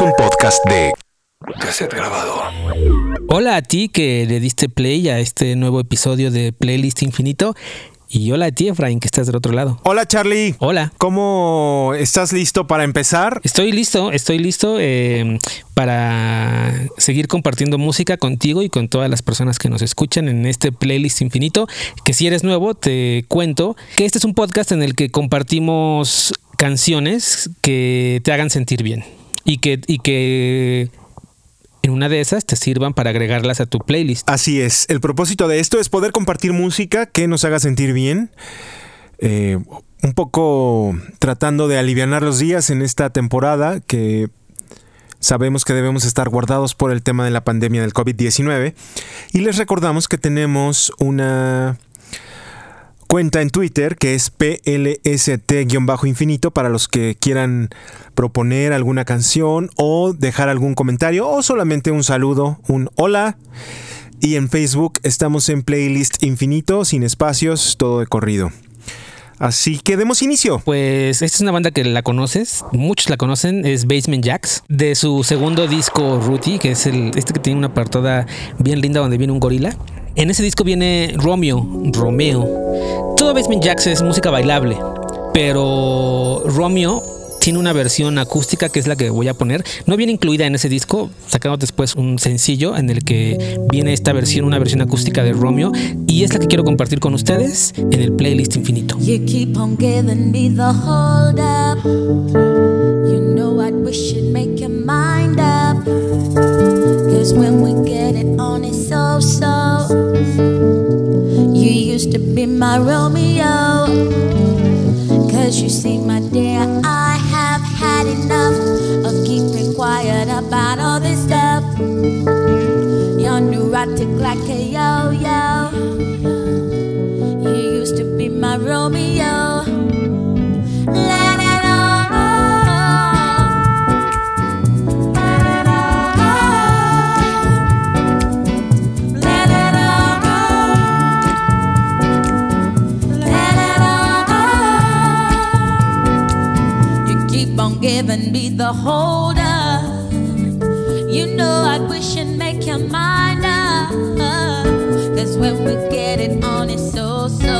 es un podcast de cassette grabado. Hola a ti que le diste play a este nuevo episodio de Playlist Infinito. Y hola a ti, Efraín, que estás del otro lado. Hola Charlie. Hola. ¿Cómo estás listo para empezar? Estoy listo, estoy listo eh, para seguir compartiendo música contigo y con todas las personas que nos escuchan en este playlist infinito. Que si eres nuevo, te cuento que este es un podcast en el que compartimos canciones que te hagan sentir bien y que, y que en una de esas te sirvan para agregarlas a tu playlist. Así es. El propósito de esto es poder compartir música que nos haga sentir bien. Eh, un poco tratando de aliviar los días en esta temporada que sabemos que debemos estar guardados por el tema de la pandemia del COVID-19. Y les recordamos que tenemos una cuenta en Twitter que es PLST-infinito para los que quieran proponer alguna canción o dejar algún comentario o solamente un saludo, un hola. Y en Facebook estamos en playlist infinito, sin espacios, todo de corrido. Así que demos inicio. Pues esta es una banda que la conoces, muchos la conocen, es Basement Jacks, de su segundo disco Ruti, que es el este que tiene una portada bien linda donde viene un gorila. En ese disco viene Romeo, Romeo. Todo Basement Jacks es música bailable, pero Romeo tiene una versión acústica que es la que voy a poner. No viene incluida en ese disco. Sacamos después un sencillo en el que viene esta versión, una versión acústica de Romeo. Y es la que quiero compartir con ustedes en el playlist infinito. You keep on giving me the hold up. You know wish you'd make your mind up. Cause when we get it on, it's so so. You used to be my Romeo. Cause you see, my dear, giving me the hold up. You know I'd wish you'd make your mind up. Cause when we get it on, it's so so.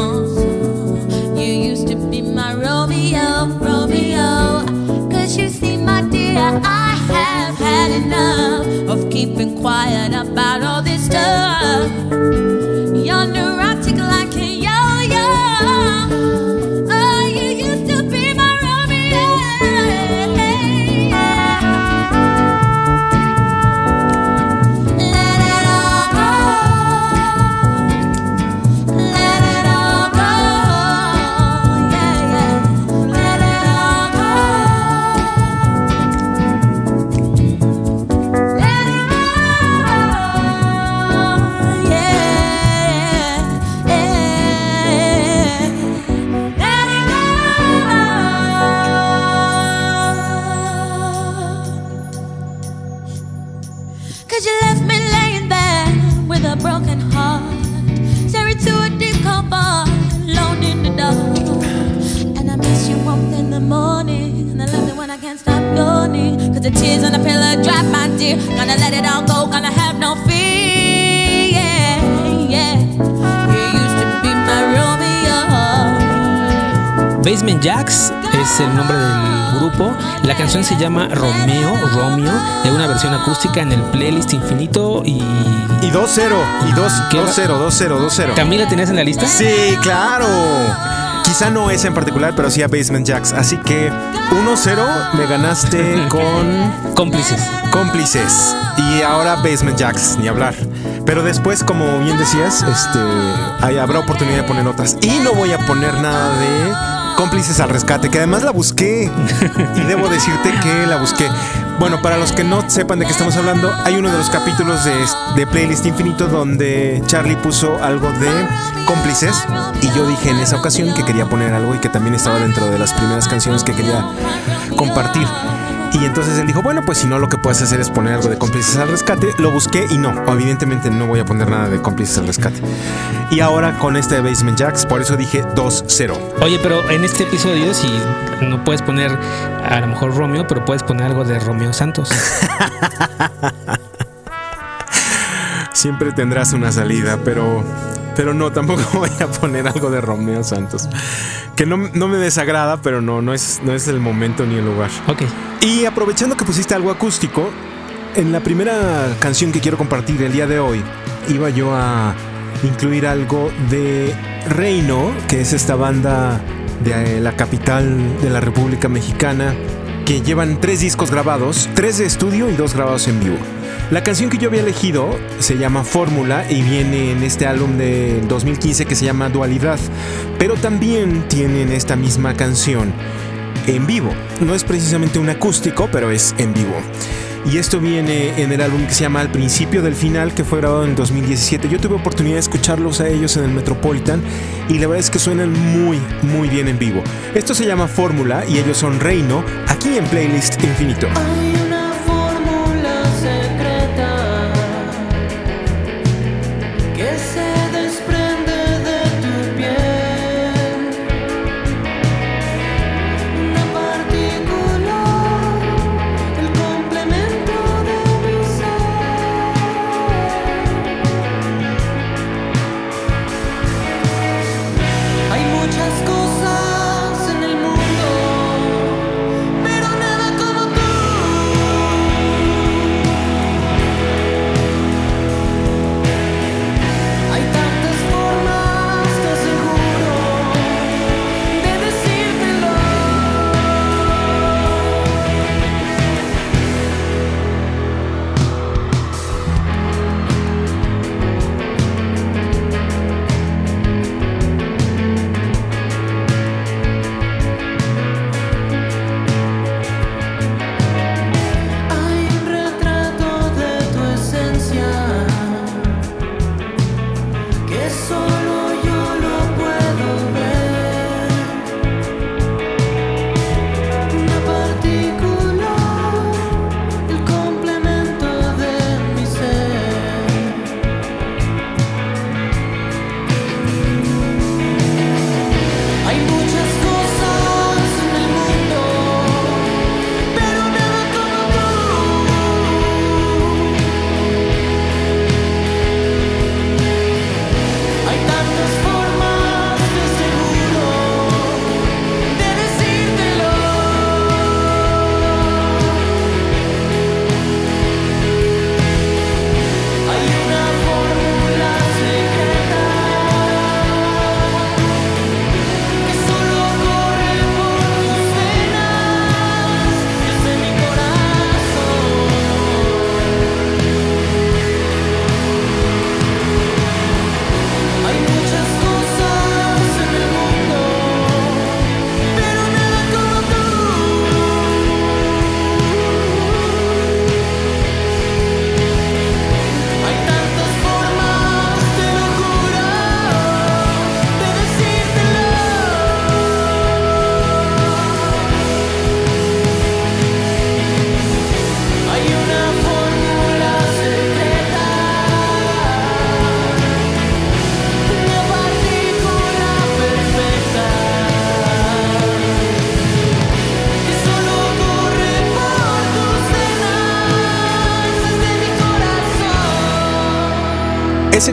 uh. You used to be my Romeo, Romeo. Cause you see, my dear, I have had enough of keeping quiet about all this stuff. You're can't stop yawning. Cause the tears on the pillow drop, my dear. Gonna let it all go, gonna have no fear. Yeah, yeah. You used to be my Romeo. Basement Jacks es el nombre del grupo. La canción se llama Romeo, Romeo, de una versión acústica en el playlist infinito y... Y 2-0, y 2 ¿Qué va? 2-0, 2-0, 2-0. ¿Camila tenías en la lista? Sí, claro. Quizá no esa en particular, pero sí a Basement Jacks. Así que 1-0 me ganaste con Cómplices. cómplices. Y ahora Basement Jacks, ni hablar. Pero después, como bien decías, este, ahí habrá oportunidad de poner otras. Y no voy a poner nada de cómplices al rescate, que además la busqué. Y debo decirte que la busqué. Bueno, para los que no sepan de qué estamos hablando, hay uno de los capítulos de, de Playlist Infinito donde Charlie puso algo de cómplices. Y yo dije en esa ocasión que quería poner algo y que también estaba dentro de las primeras canciones que quería compartir. Y entonces él dijo, bueno, pues si no, lo que puedes hacer es poner algo de cómplices al rescate. Lo busqué y no, evidentemente no voy a poner nada de cómplices al rescate. Y ahora con este de Basement Jacks, por eso dije 2-0. Oye, pero en este episodio, si no puedes poner a lo mejor Romeo, pero puedes poner algo de Romeo Santos. Siempre tendrás una salida, pero, pero no, tampoco voy a poner algo de Romeo Santos. Que no, no me desagrada, pero no, no es, no es el momento ni el lugar. Ok. Y aprovechando que pusiste algo acústico, en la primera canción que quiero compartir el día de hoy, iba yo a incluir algo de Reino, que es esta banda de la capital de la República Mexicana, que llevan tres discos grabados, tres de estudio y dos grabados en vivo. La canción que yo había elegido se llama Fórmula y viene en este álbum del 2015 que se llama Dualidad, pero también tienen esta misma canción en vivo. No es precisamente un acústico, pero es en vivo. Y esto viene en el álbum que se llama Al principio del final, que fue grabado en 2017. Yo tuve oportunidad de escucharlos a ellos en el Metropolitan y la verdad es que suenan muy, muy bien en vivo. Esto se llama Fórmula y ellos son Reino, aquí en Playlist Infinito.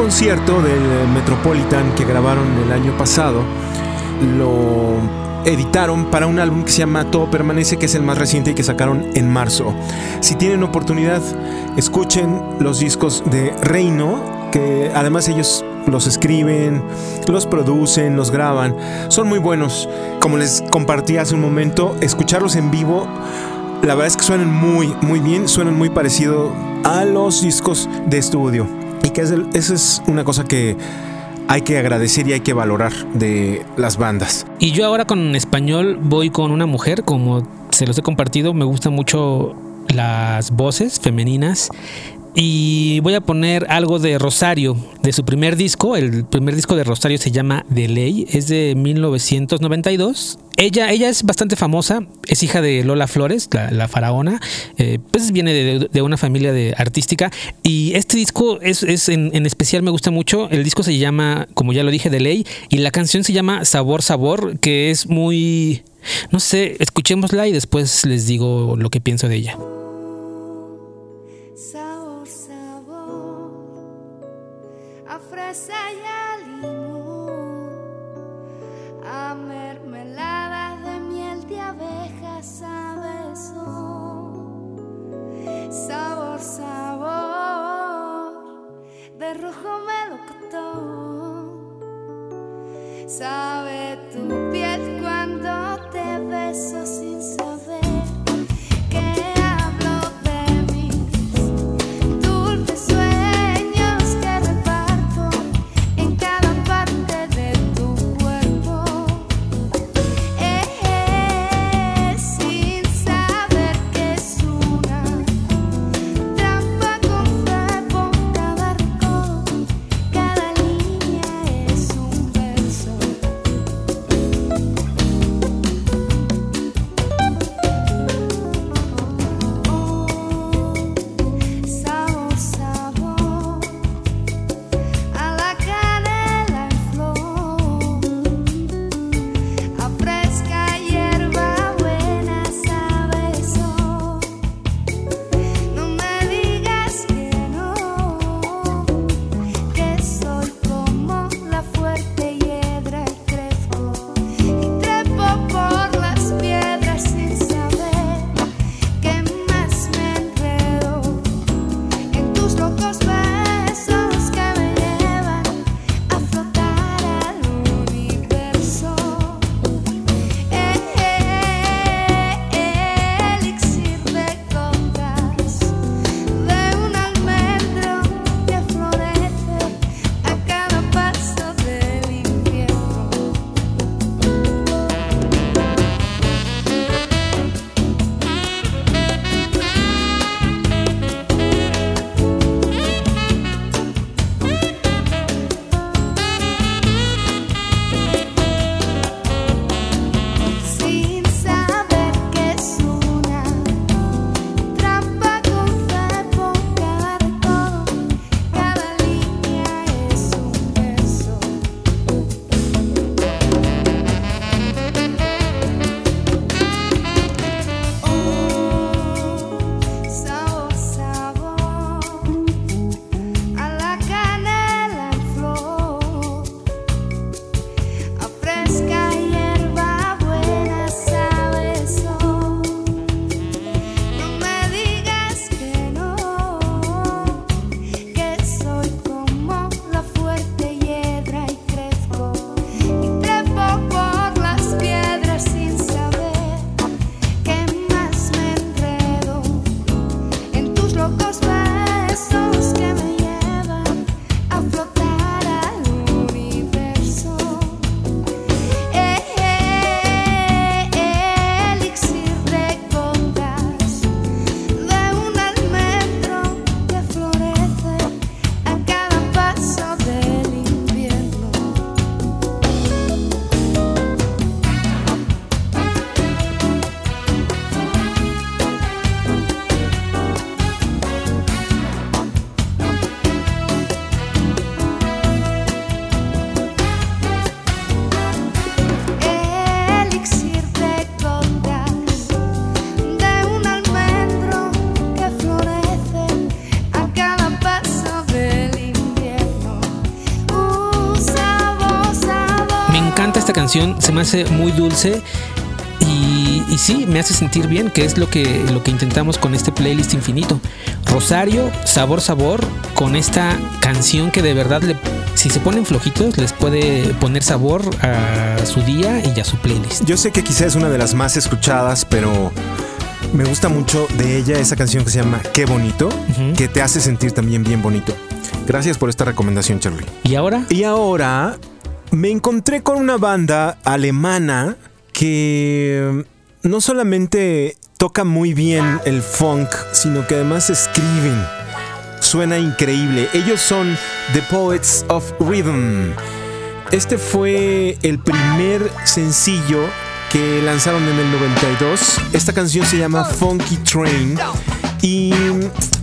Concierto del Metropolitan que grabaron el año pasado lo editaron para un álbum que se llama Todo Permanece, que es el más reciente y que sacaron en marzo. Si tienen oportunidad, escuchen los discos de Reino, que además ellos los escriben, los producen, los graban. Son muy buenos. Como les compartí hace un momento, escucharlos en vivo la verdad es que suenan muy, muy bien, suenan muy parecido a los discos de estudio. Y que esa es una cosa que hay que agradecer y hay que valorar de las bandas. Y yo ahora con español voy con una mujer, como se los he compartido, me gustan mucho las voces femeninas Y voy a poner algo de Rosario, de su primer disco. El primer disco de Rosario se llama De Ley, es de 1992. Ella, ella es bastante famosa, es hija de Lola Flores, la, faraona, eh, pues viene de, una familia de artística. Y este disco es, es en, en especial me gusta mucho. El disco se llama, como ya lo dije, De Ley, y la canción se llama Sabor Sabor, que es muy... No sé, escuchémosla y después les digo lo que pienso de ella. Sabor, sabor, de rojo melocotón, sabe tu piel cuando te beso sin en canción, se me hace muy dulce y, y sí, me hace sentir bien, que es lo que, lo que intentamos con este playlist infinito. Rosario, sabor, sabor, con esta canción que de verdad, le, si se ponen flojitos, les puede poner sabor a su día y a su playlist. Yo sé que quizás es una de las más escuchadas, pero me gusta mucho de ella esa canción que se llama Qué bonito, que te hace sentir también bien bonito. Gracias por esta recomendación, Charlie. ¿Y ahora? Y ahora me encontré con una banda alemana que no solamente toca muy bien el funk, sino que además escriben suena increíble. Ellos son The Poets of Rhythm. Este fue el primer sencillo que lanzaron en el 92. Esta canción se llama Funky Train. Y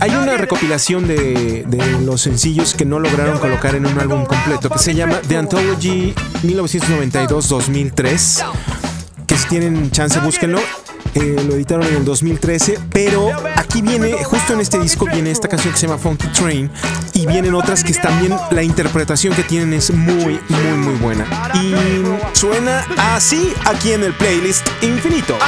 hay una recopilación de, de los sencillos que no lograron colocar en un álbum completo que se llama The Anthology 1992-2003. Que si tienen chance, búsquenlo. Eh, lo editaron en el 2013, pero aquí viene, justo en este disco viene esta canción que se llama Funky Train y vienen otras que también la interpretación que tienen es muy, muy, muy buena. Y suena así aquí en el playlist infinito.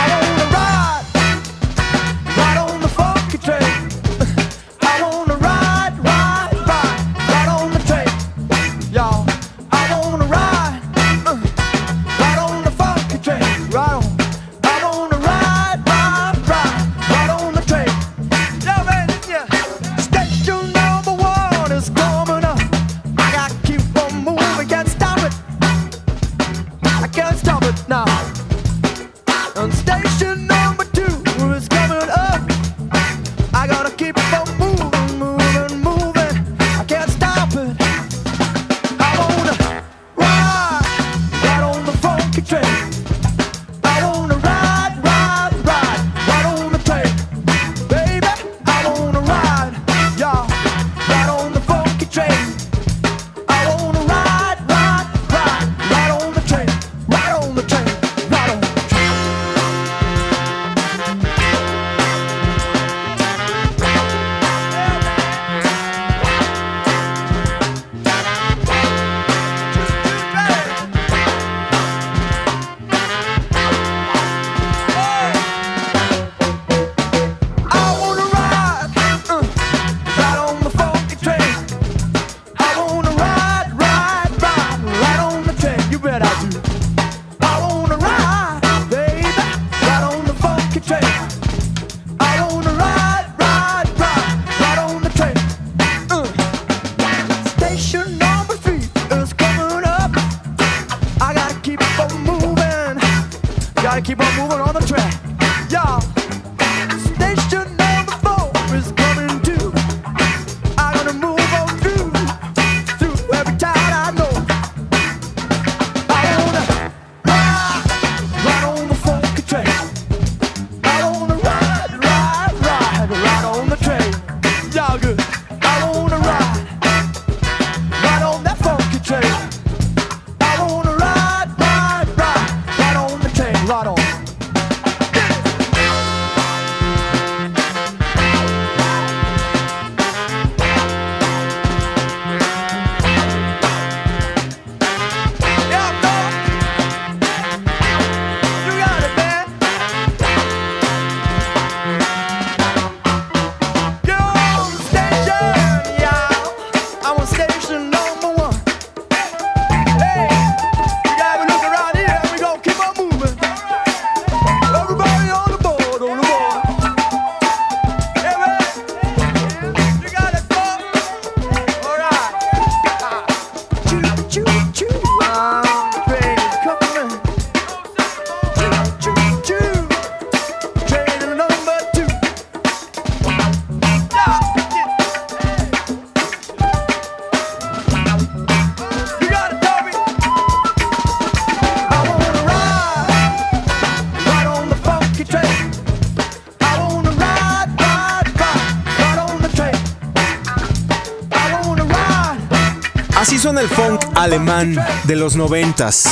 El funk alemán de los noventas.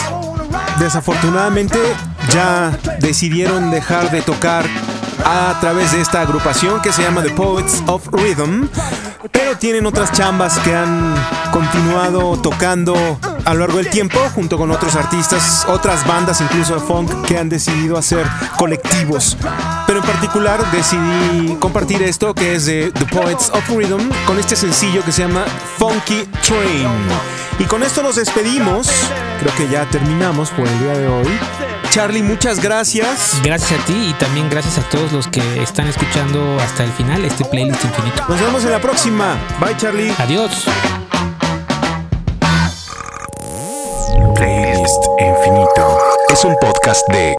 Desafortunadamente ya decidieron dejar de tocar a través de esta agrupación que se llama The Poets of Rhythm, pero tienen otras chambas que han continuado tocando a lo largo del tiempo junto con otros artistas, otras bandas incluso de funk que han decidido hacer colectivos. Pero en particular decidí compartir esto que es de The Poets of Rhythm con este sencillo que se llama Funky Train. Y con esto nos despedimos. Creo que ya terminamos por el día de hoy. Charlie, muchas gracias. Gracias a ti y también gracias a todos los que están escuchando hasta el final este playlist infinito. Nos vemos en la próxima. Bye, Charlie. Adiós. Infinito. Es un podcast de.